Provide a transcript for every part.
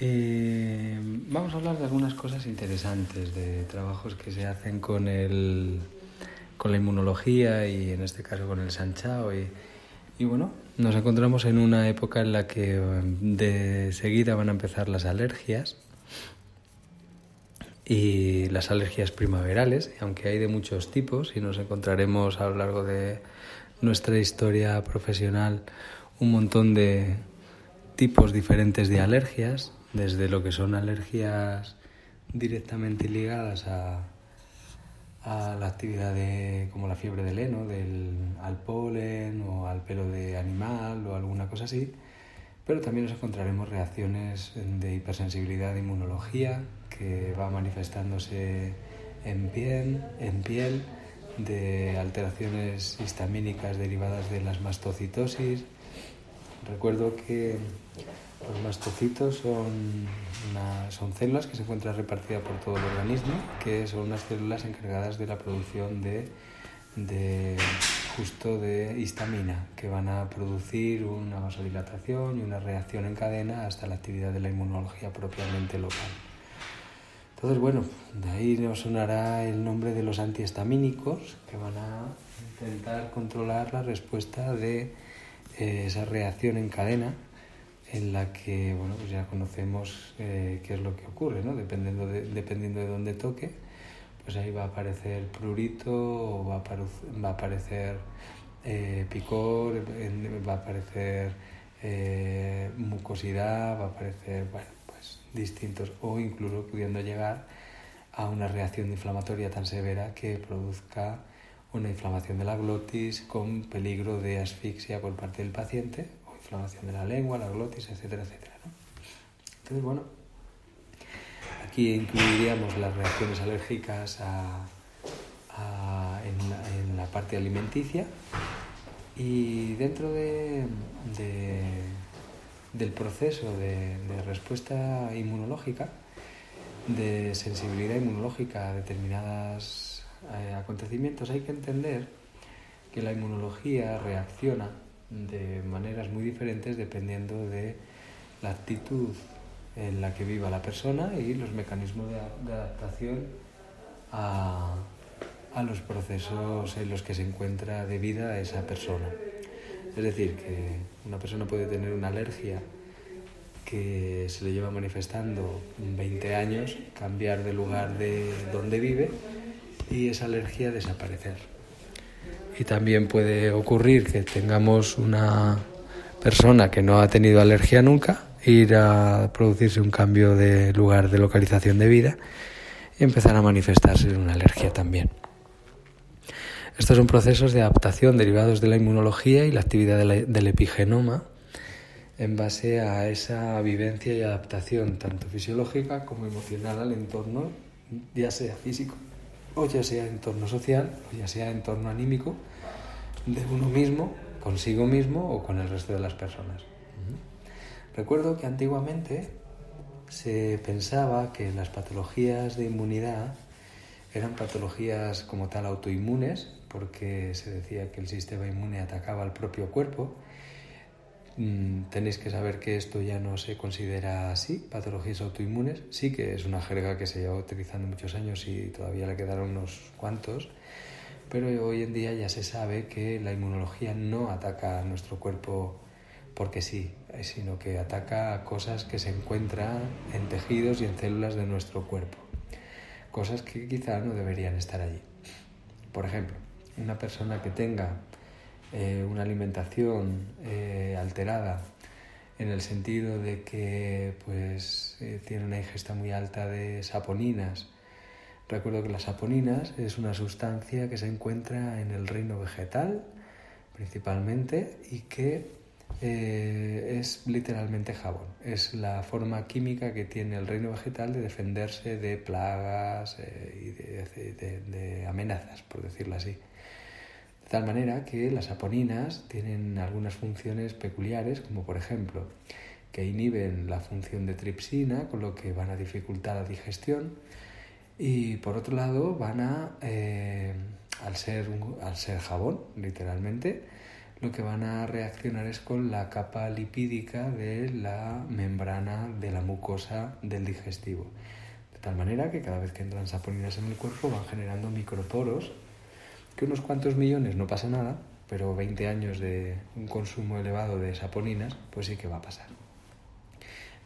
Y vamos a hablar de algunas cosas interesantes, de trabajos que se hacen con, el, con la inmunología y en este caso con el sanchao. Y, y bueno, nos encontramos en una época en la que de seguida van a empezar las alergias y las alergias primaverales, aunque hay de muchos tipos y nos encontraremos a lo largo de nuestra historia profesional un montón de tipos diferentes de alergias, desde lo que son alergias directamente ligadas a, la actividad de, como la fiebre del heno, del, al polen o al pelo de animal o alguna cosa así, pero también nos encontraremos reacciones de hipersensibilidad de inmunología que va manifestándose en piel, en piel de alteraciones histamínicas derivadas de las mastocitosis. Recuerdo que los mastocitos son, son células que se encuentran repartidas por todo el organismo, que son unas células encargadas de la producción de, de justo de histamina, que van a producir una vasodilatación y una reacción en cadena hasta la actividad de la inmunología propiamente local. Entonces, bueno, de ahí nos sonará el nombre de los antihistamínicos, que van a intentar controlar la respuesta de eh, esa reacción en cadena en la que bueno, pues ya conocemos eh, qué es lo que ocurre, ¿no? dependiendo, de, dependiendo de dónde toque, pues ahí va a aparecer prurito, o va a, aparecer eh, picor, va a aparecer eh, mucosidad, va a aparecer bueno, pues distintos, o incluso pudiendo llegar a una reacción inflamatoria tan severa que produzca una inflamación de la glotis con peligro de asfixia por parte del paciente inflamación de la lengua, la glotis, etcétera, etcétera. ¿no? Entonces, bueno, aquí incluiríamos las reacciones alérgicas a, en, la, parte alimenticia y dentro de, de, del proceso de, de respuesta inmunológica, de sensibilidad inmunológica a determinados eh, acontecimientos, hay que entender que la inmunología reacciona de maneras muy diferentes dependiendo de la actitud en la que viva la persona y los mecanismos de, adaptación a, a, los procesos en los que se encuentra de vida esa persona. Es decir, que una persona puede tener una alergia que se le lleva manifestando 20 años, cambiar de lugar de donde vive y esa alergia desaparecer y también puede ocurrir que tengamos una persona que no ha tenido alergia nunca, ir a producirse un cambio de lugar de localización de vida y empezar a manifestarse una alergia también. Estos son procesos de adaptación derivados de la inmunología y la actividad del epigenoma en base a esa vivencia y adaptación tanto fisiológica como emocional al entorno, ya sea físico o ya sea entorno social o ya sea entorno anímico de uno mismo, consigo mismo o con el resto de las personas. Recuerdo que antiguamente se pensaba que las patologías de inmunidad eran patologías como tal autoinmunes, porque se decía que el sistema inmune atacaba al propio cuerpo. Mm, tenéis que saber que esto ya no se considera así, patologías autoinmunes. Sí que es una jerga que se lleva utilizando muchos años y todavía le quedaron unos cuantos, pero hoy en día ya se sabe que la inmunología no ataca a nuestro cuerpo porque sí, sino que ataca a cosas que se encuentran en tejidos y en células de nuestro cuerpo. Cosas que quizá no deberían estar allí. Por ejemplo, una persona que tenga eh, una alimentación eh, alterada en el sentido de que pues, eh, tiene una ingesta muy alta de saponinas, Recuerdo que las saponinas es una sustancia que se encuentra en el reino vegetal principalmente y que es literalmente jabón. Es la forma química que tiene el reino vegetal de defenderse de plagas y de, amenazas, por decirlo así. De tal manera que las saponinas tienen algunas funciones peculiares, como por ejemplo que inhiben la función de tripsina, con lo que van a dificultar la digestión, y por otro lado van a, eh, al, ser al ser jabón, literalmente, lo que van a reaccionar es con la capa lipídica de la membrana de la mucosa del digestivo. De tal manera que cada vez que entran saponinas en el cuerpo van generando microporos, que unos cuantos millones no pasa nada, pero 20 años de un consumo elevado de saponinas, pues sí que va a pasar.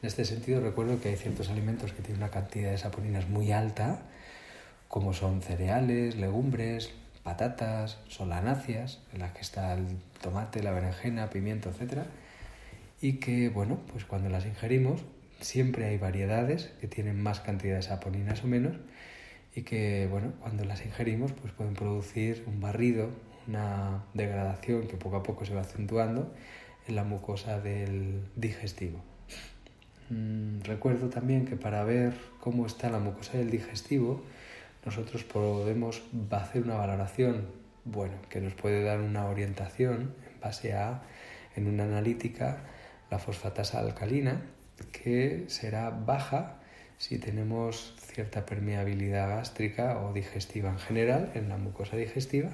En este sentido recuerdo que hay ciertos alimentos que tienen una cantidad de saponinas muy alta, como son cereales, legumbres, patatas, solanáceas, en las que está el tomate, la berenjena, pimiento, etc. Y que, bueno, pues cuando las ingerimos, siempre hay variedades que tienen más cantidad de saponinas o menos, y que, bueno, cuando las ingerimos, pues pueden producir un barrido, una degradación que poco a poco se va acentuando en la mucosa del digestivo. Mm, recuerdo también que para ver cómo está la mucosa del digestivo, nosotros podemos hacer una valoración, bueno, que nos puede dar una orientación en base a, en una analítica, la fosfatasa alcalina, que será baja si tenemos cierta permeabilidad gástrica o digestiva en general en la mucosa digestiva,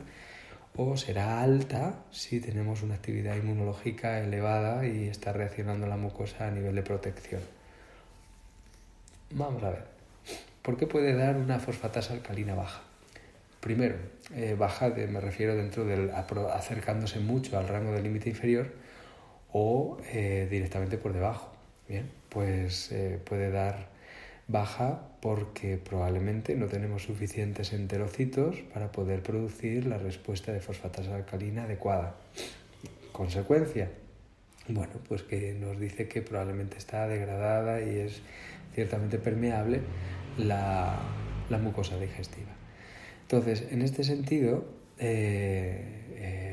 o será alta si tenemos una actividad inmunológica elevada y está reaccionando la mucosa a nivel de protección. Vamos a ver. ¿Por qué puede dar una fosfatasa alcalina baja? Primero, eh, baja me refiero dentro del acercándose mucho al rango del límite inferior o eh, directamente por debajo. Bien, pues eh, puede dar baja porque probablemente no tenemos suficientes enterocitos para poder producir la respuesta de fosfatasa alcalina adecuada. Consecuencia, bueno, pues que nos dice que probablemente está degradada y es ciertamente permeable la, mucosa digestiva. Entonces, en este sentido, eh, eh,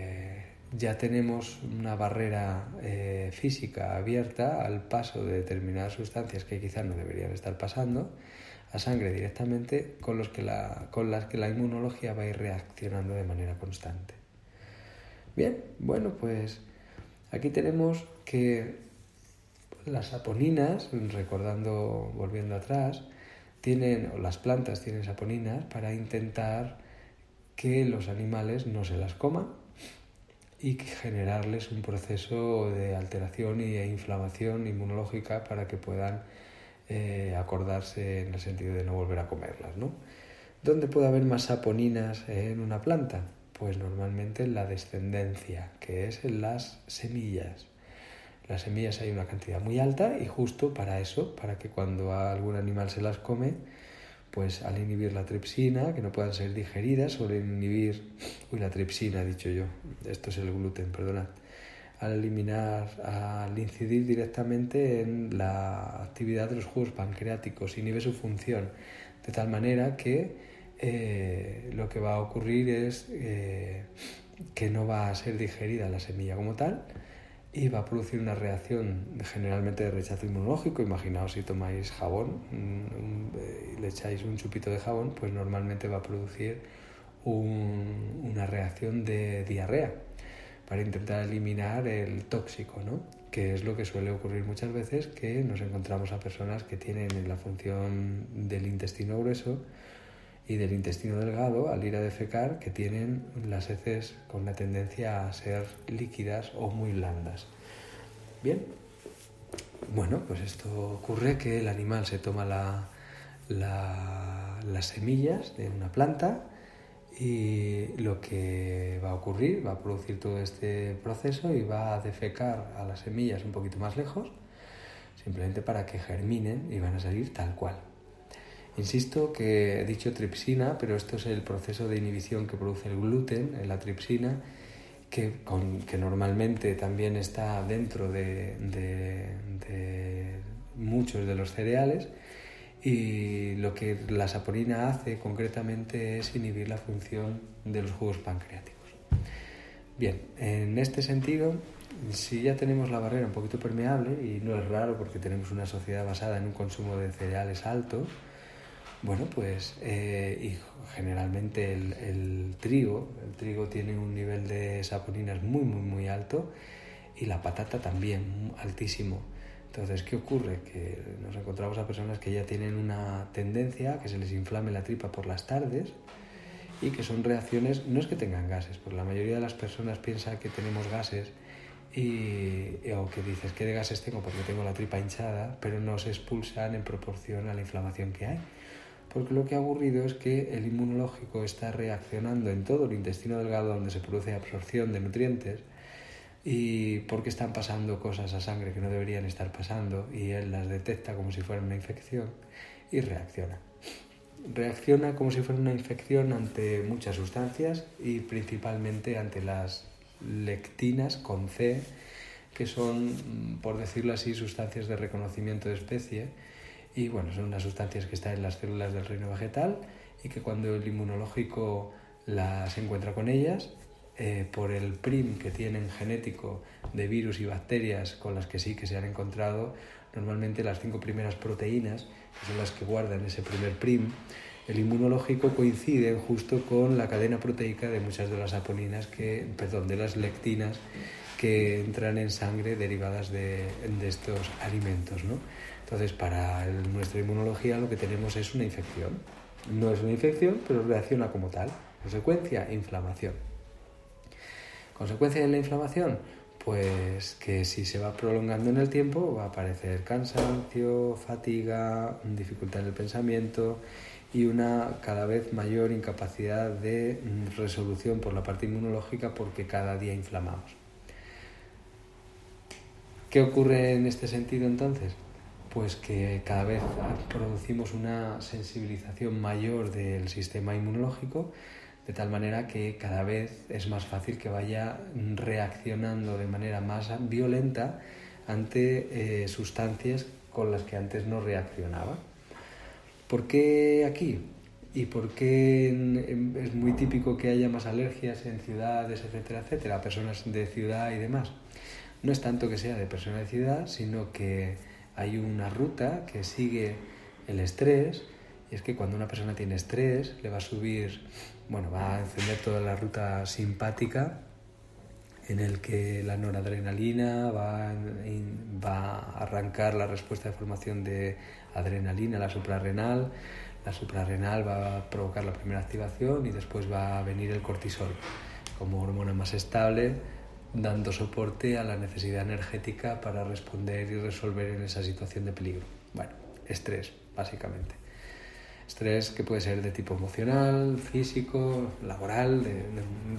ya tenemos una barrera eh, física abierta al paso de determinadas sustancias que quizás no deberían estar pasando a sangre directamente con, los que la, con las que la inmunología va a ir reaccionando de manera constante. Bien, bueno, pues aquí tenemos que las saponinas, recordando, volviendo atrás, tienen, o las plantas tienen saponinas para intentar que los animales no se las coman y generarles un proceso de alteración e inflamación inmunológica para que puedan eh, acordarse en el sentido de no volver a comerlas. ¿no? ¿Dónde puede haber más saponinas en una planta? Pues normalmente en la descendencia, que es en las semillas las semillas hay una cantidad muy alta y justo para eso, para que cuando algún animal se las come, pues al inhibir la tripsina, que no puedan ser digeridas, suelen inhibir, uy, la tripsina, he dicho yo, esto es el gluten, perdonad, al eliminar, al incidir directamente en la actividad de los jugos pancreáticos, inhibe su función, de tal manera que eh, lo que va a ocurrir es eh, que no va a ser digerida la semilla como tal, y va a producir una reacción generalmente de rechazo inmunológico. Imaginaos si tomáis jabón y le echáis un chupito de jabón, pues normalmente va a producir una reacción de diarrea para intentar eliminar el tóxico, ¿no? que es lo que suele ocurrir muchas veces, que nos encontramos a personas que tienen la función del intestino grueso y del intestino delgado al ir a defecar que tienen las heces con la tendencia a ser líquidas o muy blandas. Bien, bueno, pues esto ocurre que el animal se toma la, las semillas de una planta y lo que va a ocurrir, va a producir todo este proceso y va a defecar a las semillas un poquito más lejos, simplemente para que germinen y van a salir tal cual. Insisto que he dicho tripsina, pero esto es el proceso de inhibición que produce el gluten, la tripsina, que, normalmente también está dentro de, muchos de los cereales y lo que la saponina hace concretamente es inhibir la función de los jugos pancreáticos. Bien, en este sentido, si ya tenemos la barrera un poquito permeable, y no es raro porque tenemos una sociedad basada en un consumo de cereales alto, bueno, pues eh, y generalmente el, trigo, el trigo tiene un nivel de saponinas muy, muy, muy alto y la patata también, altísimo. Entonces, ¿qué ocurre? Que nos encontramos a personas que ya tienen una tendencia a que se les inflame la tripa por las tardes y que son reacciones, no es que tengan gases, porque la mayoría de las personas piensa que tenemos gases y, o que dices, ¿qué de gases tengo? Porque tengo la tripa hinchada, pero no se expulsan en proporción a la inflamación que hay. Porque lo que ha ocurrido es que el inmunológico está reaccionando en todo el intestino delgado donde se produce absorción de nutrientes y porque están pasando cosas a sangre que no deberían estar pasando y él las detecta como si fuera una infección y reacciona. Reacciona como si fuera una infección ante muchas sustancias y principalmente ante las lectinas con C, que son, por decirlo así, sustancias de reconocimiento de especie y bueno, son unas sustancias que están en las células del reino vegetal y que cuando el inmunológico las encuentra con ellas, eh, por el PRIM que tienen genético de virus y bacterias con las que sí que se han encontrado, normalmente las cinco primeras proteínas, que son las que guardan ese primer PRIM, el inmunológico coinciden justo con la cadena proteica de muchas de las aponinas, que, perdón, de las lectinas que entran en sangre derivadas de, de estos alimentos. ¿no? Entonces, para nuestra inmunología lo que tenemos es una infección. No es una infección, pero reacciona como tal. Consecuencia, inflamación. ¿Consecuencia de la inflamación? Pues que si se va prolongando en el tiempo va a aparecer cansancio, fatiga, dificultad en el pensamiento y una cada vez mayor incapacidad de resolución por la parte inmunológica porque cada día inflamamos. ¿Qué ocurre en este sentido entonces? Pues que cada vez producimos una sensibilización mayor del sistema inmunológico, de tal manera que cada vez es más fácil que vaya reaccionando de manera más violenta ante eh, sustancias con las que antes no reaccionaba. ¿Por qué aquí? ¿Y por qué es muy típico que haya más alergias en ciudades, etcétera, etcétera, personas de ciudad y demás? No es tanto que sea de persona de ciudad, sino que hay una ruta que sigue el estrés, y es que cuando una persona tiene estrés, le va a subir bueno, va a encender toda la ruta simpática en el que la noradrenalina va, va a arrancar la respuesta de formación de adrenalina, la suprarrenal, la suprarrenal va a provocar la primera activación y después va a venir el cortisol como hormona más estable, dando soporte a la necesidad energética para responder y resolver en esa situación de peligro. Bueno, estrés, básicamente. Estrés que puede ser de tipo emocional, físico, laboral, de,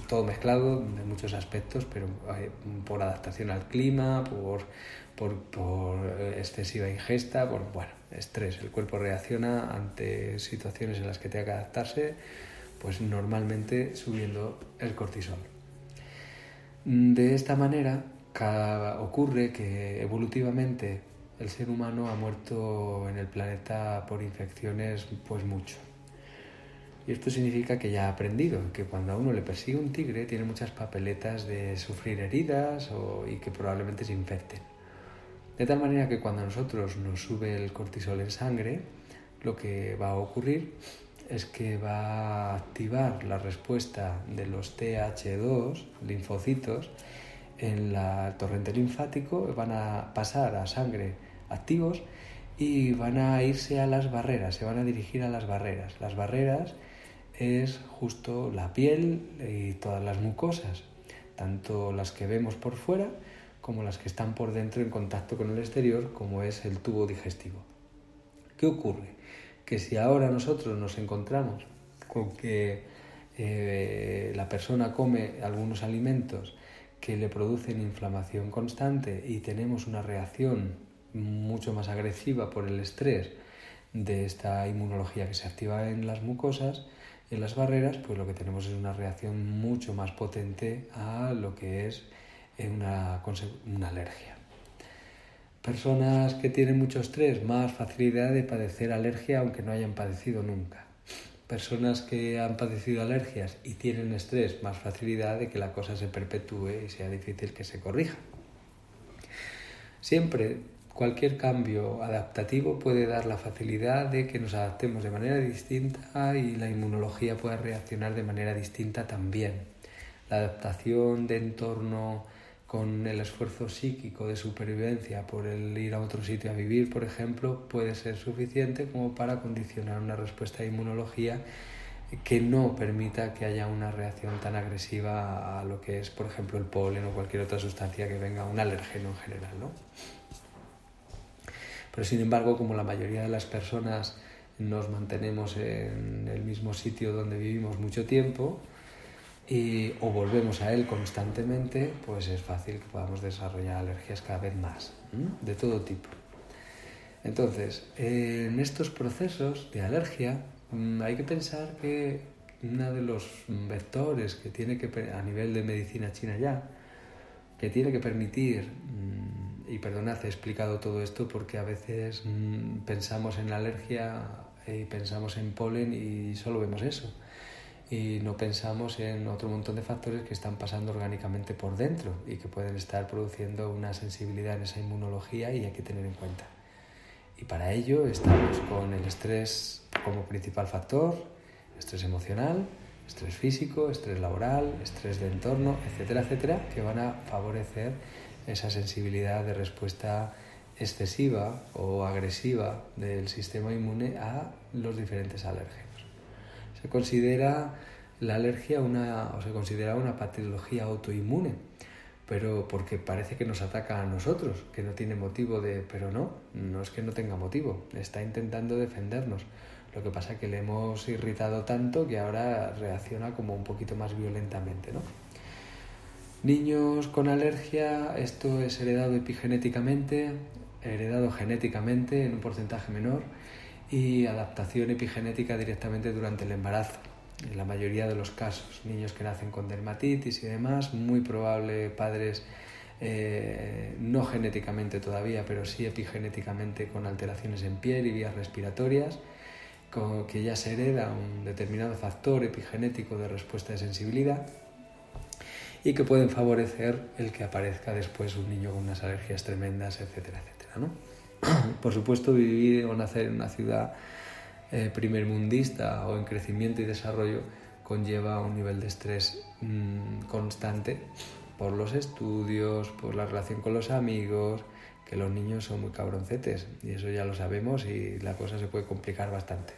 todo mezclado, de muchos aspectos, pero eh, por adaptación al clima, por, por, por, excesiva ingesta, por bueno, estrés. El cuerpo reacciona ante situaciones en las que tenga que adaptarse, pues normalmente subiendo el cortisol. De esta manera ocurre que evolutivamente el ser humano ha muerto en el planeta por infecciones pues mucho. Y esto significa que ya ha aprendido que cuando a uno le persigue un tigre tiene muchas papeletas de sufrir heridas y que probablemente se infecten. De tal manera que cuando a nosotros nos sube el cortisol en sangre, lo que va a ocurrir es que va a activar la respuesta de los TH2, linfocitos, en la torrente linfático, van a pasar a sangre activos y van a irse a las barreras, se van a dirigir a las barreras. Las barreras es justo la piel y todas las mucosas, tanto las que vemos por fuera como las que están por dentro en contacto con el exterior, como es el tubo digestivo. ¿Qué ocurre? Que si ahora nosotros nos encontramos con que eh, la persona come algunos alimentos que le producen inflamación constante y tenemos una reacción mucho más agresiva por el estrés de esta inmunología que se activa en las mucosas, en las barreras, pues lo que tenemos es una reacción mucho más potente a lo que es una, una alergia. Personas que tienen mucho estrés, más facilidad de padecer alergia aunque no hayan padecido nunca. Personas que han padecido alergias y tienen estrés, más facilidad de que la cosa se perpetúe y sea difícil que se corrija. Siempre cualquier cambio adaptativo puede dar la facilidad de que nos adaptemos de manera distinta y la inmunología pueda reaccionar de manera distinta también. La adaptación de entorno con el esfuerzo psíquico de supervivencia por el ir a otro sitio a vivir, por ejemplo, puede ser suficiente como para condicionar una respuesta de inmunología que no permita que haya una reacción tan agresiva a lo que es, por ejemplo, el polen o cualquier otra sustancia que venga, un alérgeno en general. ¿no? Pero sin embargo, como la mayoría de las personas nos mantenemos en el mismo sitio donde vivimos mucho tiempo, y, o volvemos a él constantemente, pues es fácil que podamos desarrollar alergias cada vez más, de todo tipo. Entonces, en estos procesos de alergia mm, hay que pensar que uno de los vectores que tiene que, a nivel de medicina china ya, que tiene que permitir, mm, y perdonad, he explicado todo esto porque a veces mm, pensamos en la alergia y pensamos en polen y solo vemos eso y no pensamos en otro montón de factores que están pasando orgánicamente por dentro y que pueden estar produciendo una sensibilidad en esa inmunología y hay que tener en cuenta. Y para ello estamos con el estrés como principal factor, estrés emocional, estrés físico, estrés laboral, estrés de entorno, etcétera, etcétera, que van a favorecer esa sensibilidad de respuesta excesiva o agresiva del sistema inmune a los diferentes alérgenos. Se considera la alergia una, o se considera una patología autoinmune, pero porque parece que nos ataca a nosotros, que no tiene motivo de, pero no, no es que no tenga motivo, está intentando defendernos. Lo que pasa es que le hemos irritado tanto que ahora reacciona como un poquito más violentamente, ¿no? Niños con alergia, esto es heredado epigenéticamente, heredado genéticamente en un porcentaje menor y adaptación epigenética directamente durante el embarazo. En la mayoría de los casos, niños que nacen con dermatitis y demás, muy probable padres eh, no genéticamente todavía, pero sí epigenéticamente con alteraciones en piel y vías respiratorias, con, que ya se hereda un determinado factor epigenético de respuesta de sensibilidad y que pueden favorecer el que aparezca después un niño con unas alergias tremendas, etcétera, etcétera. ¿no? Por supuesto, vivir o nacer en una ciudad eh, primermundista o en crecimiento y desarrollo conlleva un nivel de estrés mm, constante por los estudios, por la relación con los amigos, que los niños son muy cabroncetes y eso ya lo sabemos y la cosa se puede complicar bastante.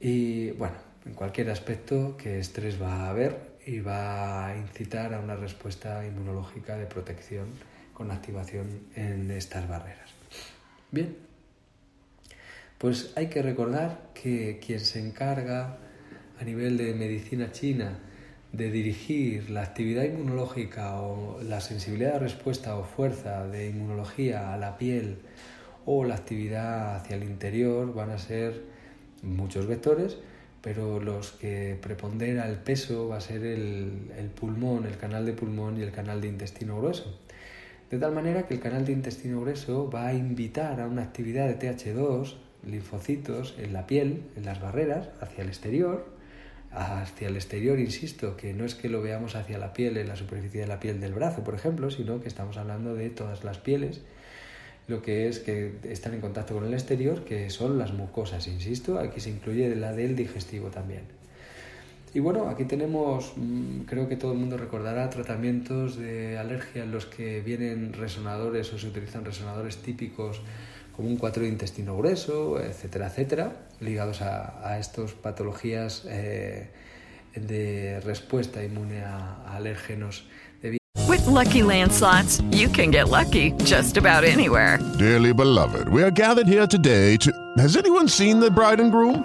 Y bueno, en cualquier aspecto que estrés va a haber y va a incitar a una respuesta inmunológica de protección con activación en estas barreras. Bien, pues hay que recordar que quien se encarga a nivel de medicina china de dirigir la actividad inmunológica o la sensibilidad de respuesta o fuerza de inmunología a la piel o la actividad hacia el interior van a ser muchos vectores, pero los que prepondera el peso va a ser el, el pulmón, el canal de pulmón y el canal de intestino grueso. De tal manera que el canal de intestino grueso va a invitar a una actividad de TH2, linfocitos, en la piel, en las barreras, hacia el exterior, hacia el exterior, insisto, que no es que lo veamos hacia la piel, en la superficie de la piel del brazo, por ejemplo, sino que estamos hablando de todas las pieles, lo que es que están en contacto con el exterior, que son las mucosas, insisto, aquí se incluye la del digestivo también. Y bueno, aquí tenemos, mm, creo que todo el mundo recordará, tratamientos de alergia en los que vienen resonadores o se utilizan resonadores típicos como un 4 de intestino grueso, etcétera, etcétera, ligados a, a estas patologías eh, de respuesta inmune a, a alérgenos. With lucky landslots, you can get lucky just about anywhere. Dearly beloved, we are gathered here today to. Has anyone seen the bride and groom?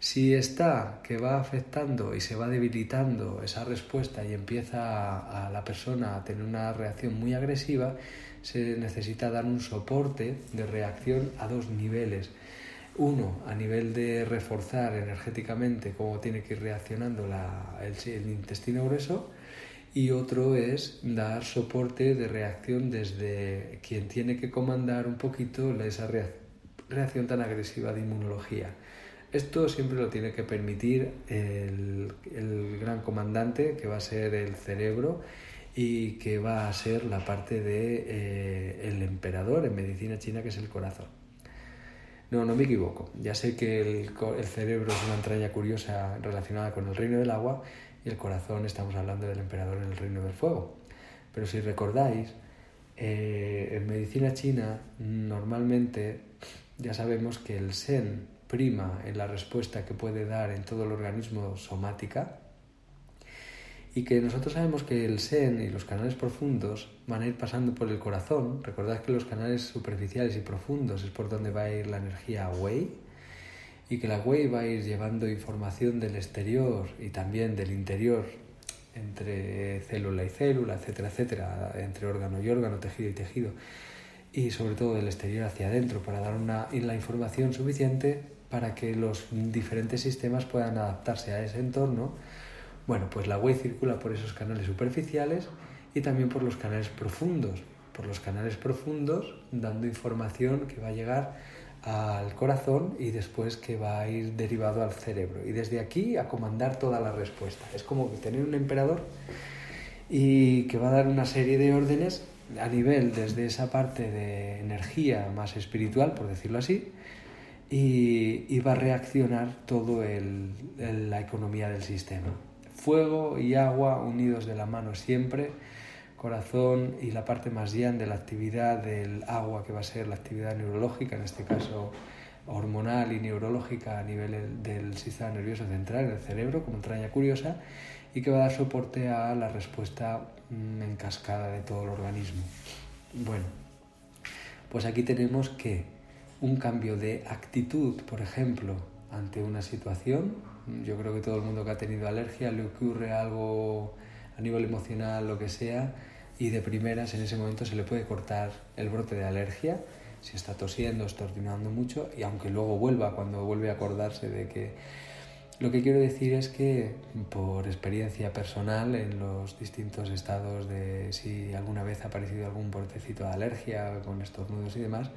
Si está que va afectando y se va debilitando esa respuesta y empieza a, la persona a tener una reacción muy agresiva, se necesita dar un soporte de reacción a dos niveles uno, a nivel de reforzar energéticamente cómo tiene que ir reaccionando el, intestino grueso y otro es dar soporte de reacción desde quien tiene que comandar un poquito esa reacción tan agresiva de inmunología. Esto siempre lo tiene que permitir el, gran comandante, que va a ser el cerebro y que va a ser la parte de, eh, el emperador en medicina china, que es el corazón. No, no me equivoco. Ya sé que el, cerebro es una entraña curiosa relacionada con el reino del agua y el corazón estamos hablando del emperador en el reino del fuego. Pero si recordáis, eh, en medicina china normalmente ya sabemos que el sen prima en la respuesta que puede dar en todo el organismo somática y que nosotros sabemos que el sen y los canales profundos van a ir pasando por el corazón. Recordad que los canales superficiales y profundos es por donde va a ir la energía Wei y que la Wei va a ir llevando información del exterior y también del interior entre célula y célula, etcétera, etcétera, entre órgano y órgano, tejido y tejido, y sobre todo del exterior hacia adentro para dar una, la información suficiente para que los diferentes sistemas puedan adaptarse a ese entorno bueno, pues la wave circula por esos canales superficiales y también por los canales profundos, por los canales profundos dando información que va a llegar al corazón y después que va a ir derivado al cerebro y desde aquí a comandar toda la respuesta. Es como tener un emperador y que va a dar una serie de órdenes a nivel desde esa parte de energía más espiritual, por decirlo así, y, va a reaccionar todo la economía del sistema fuego y agua unidos de la mano siempre, corazón y la parte más llana de la actividad del agua, que va a ser la actividad neurológica, en este caso hormonal y neurológica a nivel del sistema nervioso central, en el cerebro, como entraña curiosa, y que va a dar soporte a la respuesta mm, en cascada de todo el organismo. Bueno, pues aquí tenemos que un cambio de actitud, por ejemplo, ante una situación, yo creo que todo el mundo que ha tenido alergia le ocurre algo a nivel emocional, lo que sea, y de primeras en ese momento se le puede cortar el brote de alergia si está tosiendo, estornudando mucho, y aunque luego vuelva, cuando vuelve a acordarse de que... Lo que quiero decir es que por experiencia personal en los distintos estados de si alguna vez ha aparecido algún brotecito de alergia con estornudos y demás,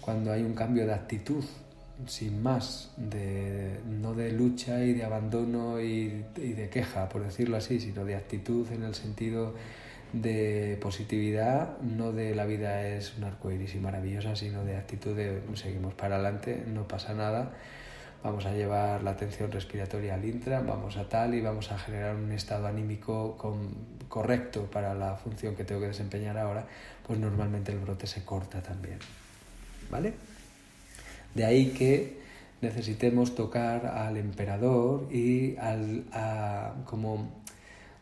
cuando hay un cambio de actitud sin más, de, no de lucha y de abandono y, de queja, por decirlo así, sino de actitud en el sentido de positividad, no de la vida es un arco iris y maravillosa, sino de actitud de seguimos para adelante, no pasa nada, vamos a llevar la atención respiratoria al intra, vamos a tal y vamos a generar un estado anímico correcto para la función que tengo que desempeñar ahora, pues normalmente el brote se corta también. ¿Vale? De ahí que necesitemos tocar al emperador y al, a, como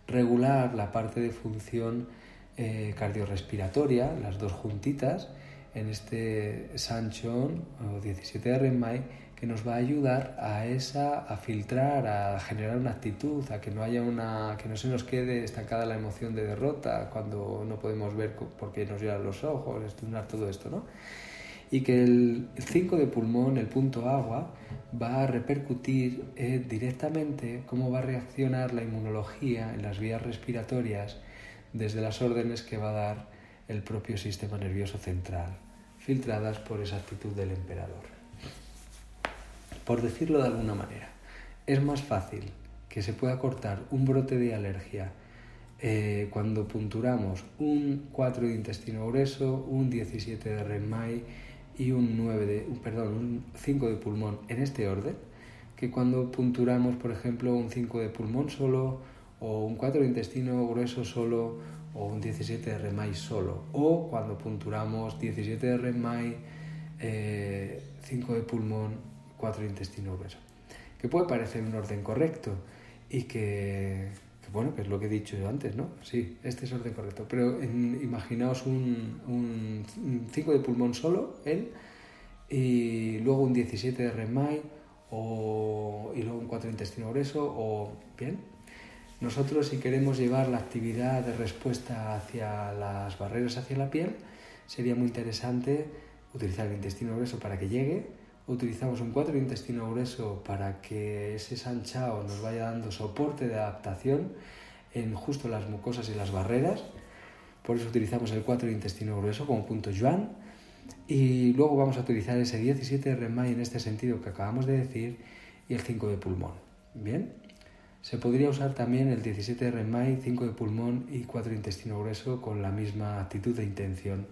regular la parte de función eh, cardiorrespiratoria, las dos juntitas, en este Sanchon o 17 de Renmai, que nos va a ayudar a esa, a filtrar, a generar una actitud, a que no haya una, que no se nos quede estancada la emoción de derrota cuando no podemos ver porque nos llevan los ojos, estudiar todo esto, ¿no? Y que el 5 de pulmón, el punto agua, va a repercutir eh, directamente cómo va a reaccionar la inmunología en las vías respiratorias desde las órdenes que va a dar el propio sistema nervioso central, filtradas por esa actitud del emperador. Por decirlo de alguna manera, es más fácil que se pueda cortar un brote de alergia eh, cuando punturamos un 4 de intestino grueso, un 17 de Renmai, y un 9 de, perdón, un 5 de pulmón en este orden, que cuando punturamos, por ejemplo, un 5 de pulmón solo, o un 4 de intestino grueso solo, o un 17 de remai solo, o cuando punturamos 17 de remai, 5 eh, de pulmón, 4 de intestino grueso. Que puede parecer un orden correcto y que, bueno, que es lo que he dicho yo antes, ¿no? Sí, este es orden correcto. Pero imaginaos un, 5 de pulmón solo, él, y luego un 17 de remai, o, y luego un 4 de intestino grueso, o bien. Nosotros si queremos llevar la actividad de respuesta hacia las barreras hacia la piel, sería muy interesante utilizar el intestino grueso para que llegue, utilizamos un 4 de intestino grueso para que ese sanchao nos vaya dando soporte de adaptación en justo las mucosas y las barreras, por eso utilizamos el 4 de intestino grueso como punto yuan, y luego vamos a utilizar ese 17 de remai en este sentido que acabamos de decir y el 5 de pulmón. Bien, se podría usar también el 17 de remai, 5 de pulmón y 4 de intestino grueso con la misma actitud de intención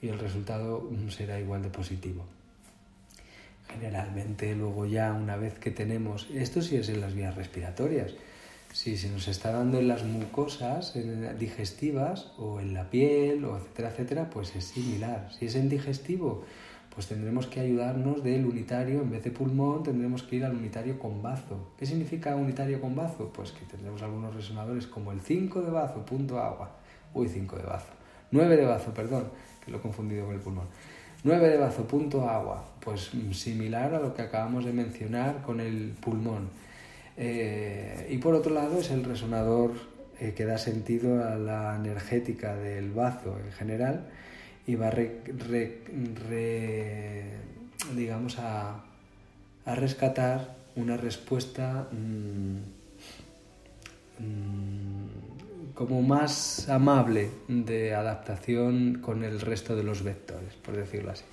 y el resultado será igual de positivo. Generalmente luego ya una vez que tenemos, esto sí es en las vías respiratorias, si se nos está dando en las mucosas digestivas o en la piel, o etcétera, etcétera, pues es similar. Si es en digestivo, pues tendremos que ayudarnos del unitario, en vez de pulmón, tendremos que ir al unitario con bazo. ¿Qué significa unitario con bazo? Pues que tendremos algunos resonadores como el 5 de bazo, punto agua. Uy, 5 de bazo. 9 de bazo, perdón, que lo he confundido con el pulmón. 9 de bazo, punto agua. Pues similar a lo que acabamos de mencionar con el pulmón. Eh, y por otro lado es el resonador eh, que da sentido a la energética del bazo en general y va digamos a, rescatar una respuesta mm, mm, como más amable de adaptación con el resto de los vectores, por decirlo así.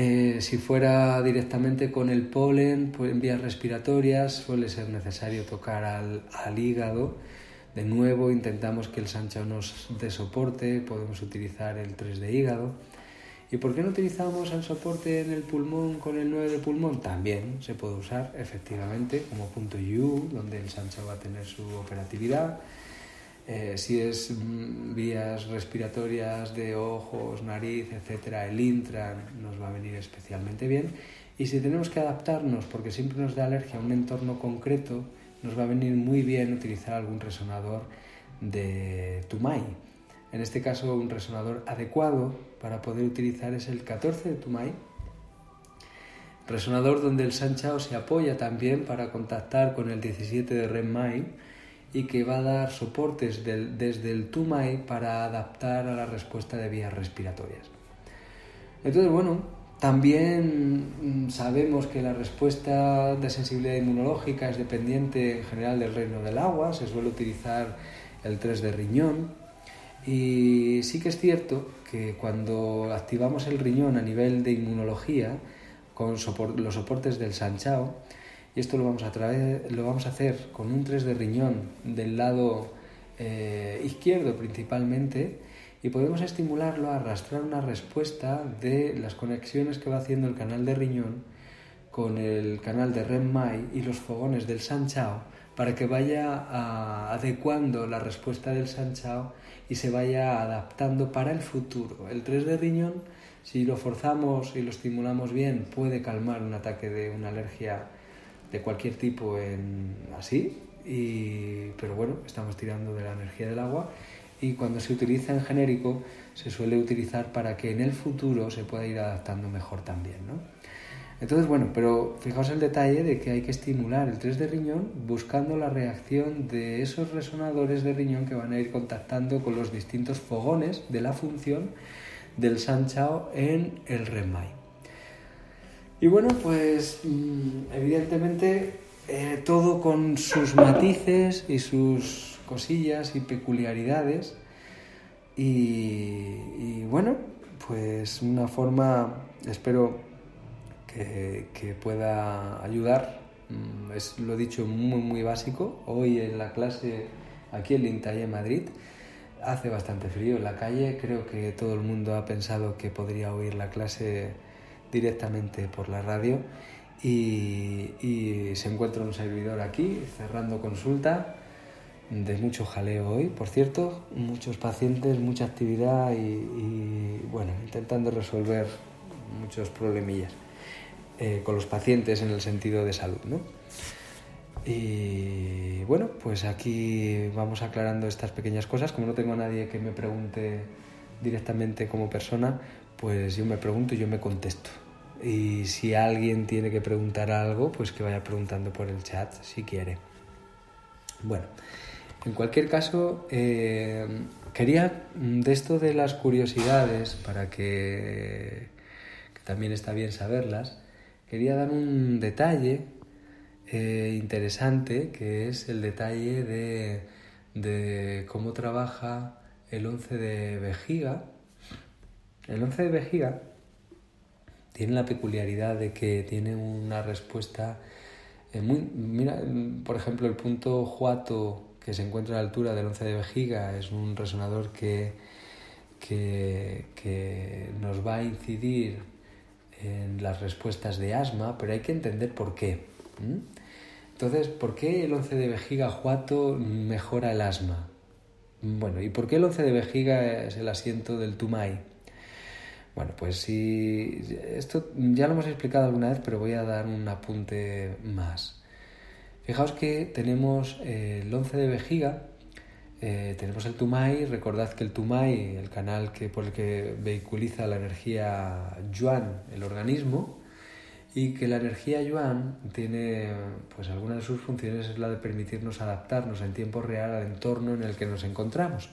Eh, si fuera directamente con el polen, pues en vías respiratorias suele ser necesario tocar al, hígado. De nuevo intentamos que el sancho nos dé soporte, podemos utilizar el 3 de hígado. ¿Y por qué no utilizamos el soporte en el pulmón con el 9 de pulmón? También se puede usar efectivamente como punto U, donde el sancho va a tener su operatividad. Eh, si es mm, vías respiratorias de ojos, nariz, etcétera, el intran nos va a venir especialmente bien. Y si tenemos que adaptarnos, porque siempre nos da alergia a un entorno concreto, nos va a venir muy bien utilizar algún resonador de Tumai. En este caso, un resonador adecuado para poder utilizar es el 14 de Tumai, resonador donde el Sanchao se apoya también para contactar con el 17 de Renmai y que va a dar soportes desde el TUMAI para adaptar a la respuesta de vías respiratorias. Entonces, bueno, también mm, sabemos que la respuesta de sensibilidad inmunológica es dependiente en general del reino del agua, se suele utilizar el 3 de riñón y sí que es cierto que cuando activamos el riñón a nivel de inmunología con los soportes del Sanchao, y esto lo vamos a, lo vamos a hacer con un 3 de riñón del lado eh, izquierdo principalmente y podemos estimularlo a arrastrar una respuesta de las conexiones que va haciendo el canal de riñón con el canal de REM-MAI y los fogones del Sanchao para que vaya adecuando la respuesta del Sanchao y se vaya adaptando para el futuro. El 3 de riñón, si lo forzamos y lo estimulamos bien, puede calmar un ataque de una alergia de cualquier tipo así, y, pero bueno, estamos tirando de la energía del agua y cuando se utiliza en genérico se suele utilizar para que en el futuro se pueda ir adaptando mejor también, ¿no? Entonces, bueno, pero fijaos el detalle de que hay que estimular el 3 de riñón buscando la reacción de esos resonadores de riñón que van a ir contactando con los distintos fogones de la función del Sanchao en el REMAI. Y bueno, pues mm, evidentemente eh, todo con sus matices y sus cosillas y peculiaridades. Y, bueno, pues una forma, espero que, pueda ayudar. Mm, es lo dicho muy, muy básico. Hoy en la clase aquí en Lintalle, Madrid, hace bastante frío en la calle. Creo que todo el mundo ha pensado que podría oír la clase directamente por la radio y, y se encuentra un servidor aquí cerrando consulta de mucho jaleo hoy, por cierto, muchos pacientes, mucha actividad y, y bueno, intentando resolver muchos problemillas eh, con los pacientes en el sentido de salud, ¿no? Y bueno, pues aquí vamos aclarando estas pequeñas cosas. Como no tengo a nadie que me pregunte directamente como persona, pues yo me pregunto y yo me contesto. Y si alguien tiene que preguntar algo, pues que vaya preguntando por el chat si quiere. Bueno, en cualquier caso, eh, quería de esto de las curiosidades, para que también está bien saberlas, quería dar un detalle eh, interesante, que es el detalle de, de cómo trabaja el 11 de vejiga. El 11 de vejiga tiene la peculiaridad de que tiene una respuesta eh, muy... Mira, por ejemplo, el punto Juato que se encuentra a la altura del 11 de vejiga es un resonador que, que, que nos va a incidir en las respuestas de asma, pero hay que entender por qué. Entonces, ¿por qué el 11 de vejiga Juato mejora el asma? Bueno, ¿y por qué el 11 de vejiga es el asiento del Tumai? Bueno, pues si esto ya lo hemos explicado alguna vez, pero voy a dar un apunte más. Fijaos que tenemos el 11 de vejiga, eh, tenemos el Tumai, recordad que el Tumai, el canal que, por el que vehiculiza la energía Yuan, el organismo, y que la energía Yuan tiene, pues alguna de sus funciones es la de permitirnos adaptarnos en tiempo real al entorno en el que nos encontramos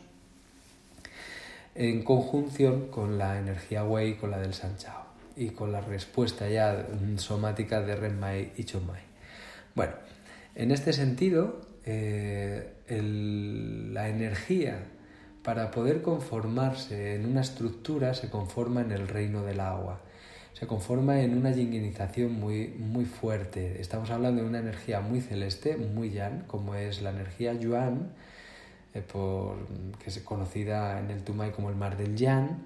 en conjunción con la energía Wei, con la del Sanchao y con la respuesta ya somática de Renmai y Chonmai. Bueno, en este sentido, eh, la energía para poder conformarse en una estructura se conforma en el reino del agua, se conforma en una yinginización muy, muy fuerte. Estamos hablando de una energía muy celeste, muy yan, como es la energía yuan, eh, por, que es conocida en el Tumai como el mar del Yan,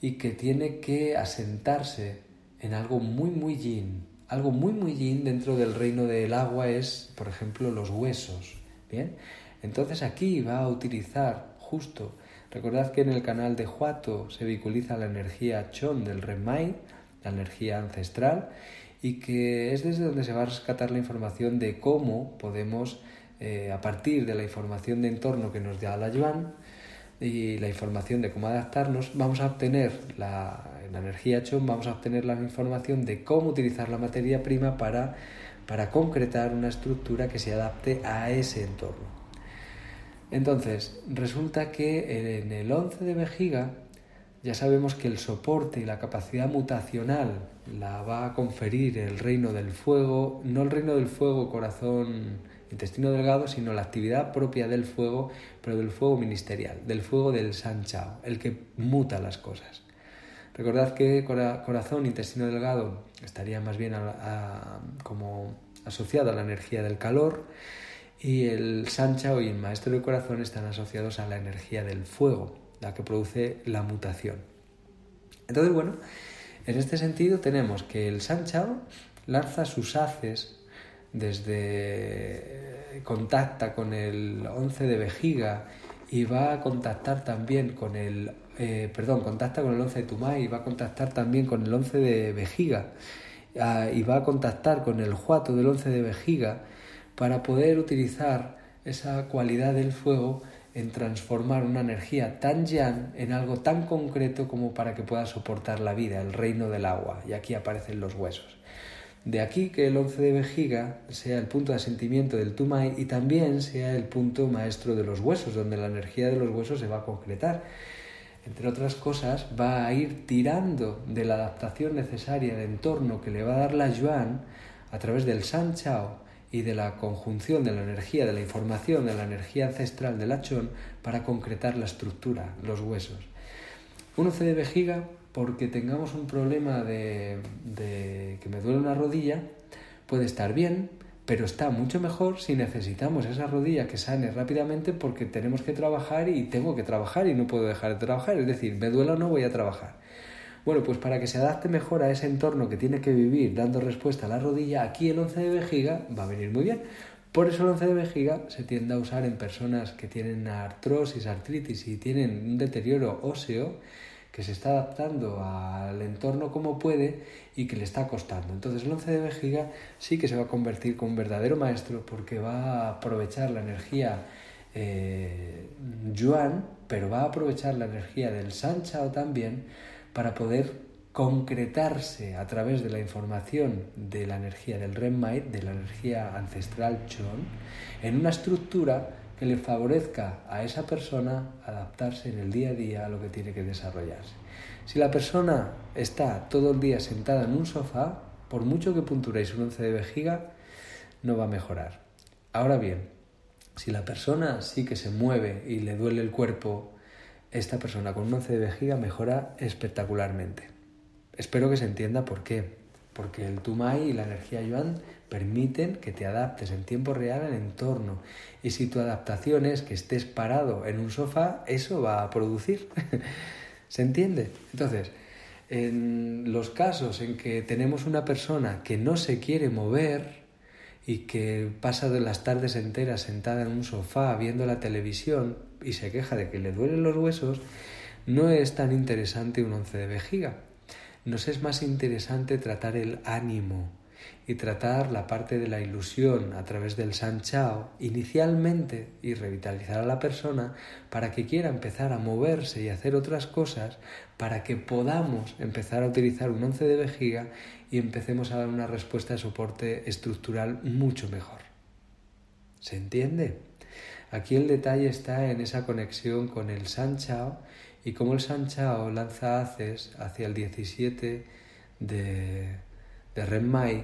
y que tiene que asentarse en algo muy, muy yin. Algo muy, muy yin dentro del reino del agua es, por ejemplo, los huesos. Bien, entonces aquí va a utilizar justo. Recordad que en el canal de Huato se vehiculiza la energía Chon del Remai, la energía ancestral, y que es desde donde se va a rescatar la información de cómo podemos eh, a partir de la información de entorno que nos da la Yuan y la información de cómo adaptarnos, vamos a obtener la, la energía Chon, vamos a obtener la información de cómo utilizar la materia prima para, para concretar una estructura que se adapte a ese entorno. Entonces, resulta que en el 11 de vejiga ya sabemos que el soporte y la capacidad mutacional la va a conferir el reino del fuego, no el reino del fuego corazón intestino delgado, sino la actividad propia del fuego, pero del fuego ministerial, del fuego del San Chao, el que muta las cosas. Recordad que corazón, intestino delgado estaría más bien como asociado a la energía del calor y el San Chao y el maestro del corazón están asociados a la energía del fuego, la que produce la mutación. Entonces, bueno, en este sentido tenemos que el San Chao lanza sus haces desde contacta con el 11 de vejiga y va a contactar también con el eh, perdón, contacta con el 11 de Tumay y va a contactar también con el 11 de vejiga ah, y va a contactar con el juato del 11 de vejiga para poder utilizar esa cualidad del fuego en transformar una energía tan yan en algo tan concreto como para que pueda soportar la vida, el reino del agua. Y aquí aparecen los huesos. De aquí que el 11 de vejiga sea el punto de asentimiento del Tumai y también sea el punto maestro de los huesos, donde la energía de los huesos se va a concretar. Entre otras cosas, va a ir tirando de la adaptación necesaria de entorno que le va a dar la Yuan a través del San Chao y de la conjunción de la energía, de la información, de la energía ancestral del Achón para concretar la estructura, los huesos. Un 11 de vejiga porque tengamos un problema de, que me duele una rodilla, puede estar bien, pero está mucho mejor si necesitamos esa rodilla que sane rápidamente porque tenemos que trabajar y tengo que trabajar y no puedo dejar de trabajar. Es decir, me duela o no voy a trabajar. Bueno, pues para que se adapte mejor a ese entorno que tiene que vivir dando respuesta a la rodilla, aquí el 11 de vejiga va a venir muy bien. Por eso el 11 de vejiga se tiende a usar en personas que tienen artrosis, artritis y tienen un deterioro óseo que se está adaptando al entorno como puede y que le está costando. Entonces el 11 de vejiga sí que se va a convertir como un verdadero maestro porque va a aprovechar la energía eh, yuan, pero va a aprovechar la energía del San Chao también para poder concretarse a través de la información de la energía del Renmai, de la energía ancestral Chon, en una estructura que le favorezca a esa persona adaptarse en el día a día a lo que tiene que desarrollarse. Si la persona está todo el día sentada en un sofá, por mucho que punturéis un once de vejiga, no va a mejorar. Ahora bien, si la persona sí que se mueve y le duele el cuerpo, esta persona con un once de vejiga mejora espectacularmente. Espero que se entienda por qué. Porque el Tumai y la energía Yuan permiten que te adaptes en tiempo real al entorno. Y si tu adaptación es que estés parado en un sofá, eso va a producir. ¿Se entiende? Entonces, en los casos en que tenemos una persona que no se quiere mover y que pasa las tardes enteras sentada en un sofá viendo la televisión y se queja de que le duelen los huesos, no es tan interesante un once de vejiga nos es más interesante tratar el ánimo y tratar la parte de la ilusión a través del San Chao inicialmente y revitalizar a la persona para que quiera empezar a moverse y hacer otras cosas para que podamos empezar a utilizar un once de vejiga y empecemos a dar una respuesta de soporte estructural mucho mejor. ¿Se entiende? Aquí el detalle está en esa conexión con el San Chao y como el San Chao lanza haces hacia el 17 de, de Renmai,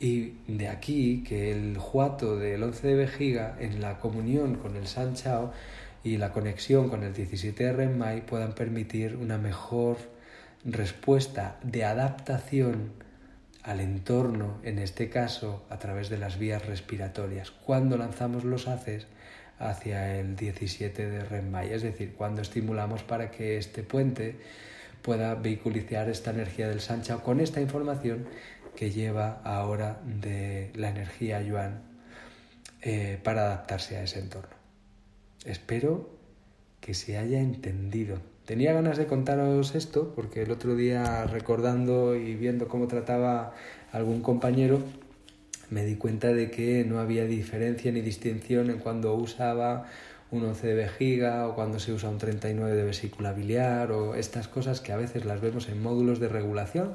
y de aquí que el juato del 11 de vejiga en la comunión con el San Chao y la conexión con el 17 de Renmai puedan permitir una mejor respuesta de adaptación al entorno, en este caso a través de las vías respiratorias. Cuando lanzamos los haces, hacia el 17 de Renmai, es decir, cuando estimulamos para que este puente pueda vehiculizar esta energía del Sanchao con esta información que lleva ahora de la energía Yuan eh, para adaptarse a ese entorno. Espero que se haya entendido. Tenía ganas de contaros esto porque el otro día recordando y viendo cómo trataba algún compañero, me di cuenta de que no había diferencia ni distinción en cuando usaba un 11 de vejiga o cuando se usa un 39 de vesícula biliar o estas cosas que a veces las vemos en módulos de regulación.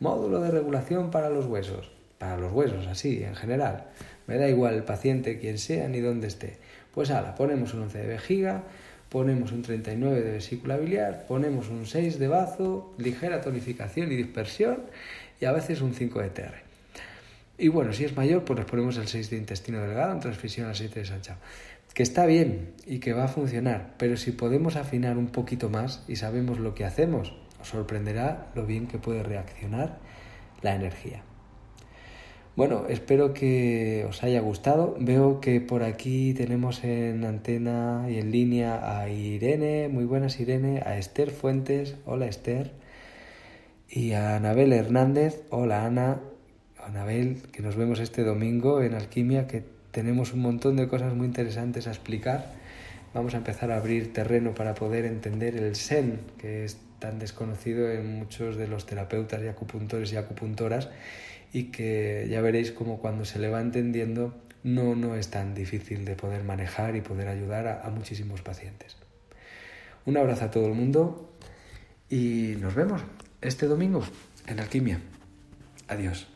Módulo de regulación para los huesos. Para los huesos, así, en general. Me da igual el paciente, quien sea, ni dónde esté. Pues ahora, ponemos un 11 de vejiga, ponemos un 39 de vesícula biliar, ponemos un 6 de bazo, ligera tonificación y dispersión y a veces un 5 de TR. Y bueno, si es mayor, pues les ponemos el 6 de intestino delgado en transfisión aceite de Sanchao. Que está bien y que va a funcionar, pero si podemos afinar un poquito más y sabemos lo que hacemos, os sorprenderá lo bien que puede reaccionar la energía. Bueno, espero que os haya gustado. Veo que por aquí tenemos en antena y en línea a Irene, muy buenas Irene, a Esther Fuentes, hola Esther, y a Anabel Hernández, hola Ana, Anabel, que nos vemos este domingo en Alquimia, que tenemos un montón de cosas muy interesantes a explicar. Vamos a empezar a abrir terreno para poder entender el Sen, que es tan desconocido en muchos de los terapeutas y acupuntores y acupuntoras, y que ya veréis como cuando se le va entendiendo no, no es tan difícil de poder manejar y poder ayudar a, a muchísimos pacientes. Un abrazo a todo el mundo y nos vemos este domingo en Alquimia. Adiós.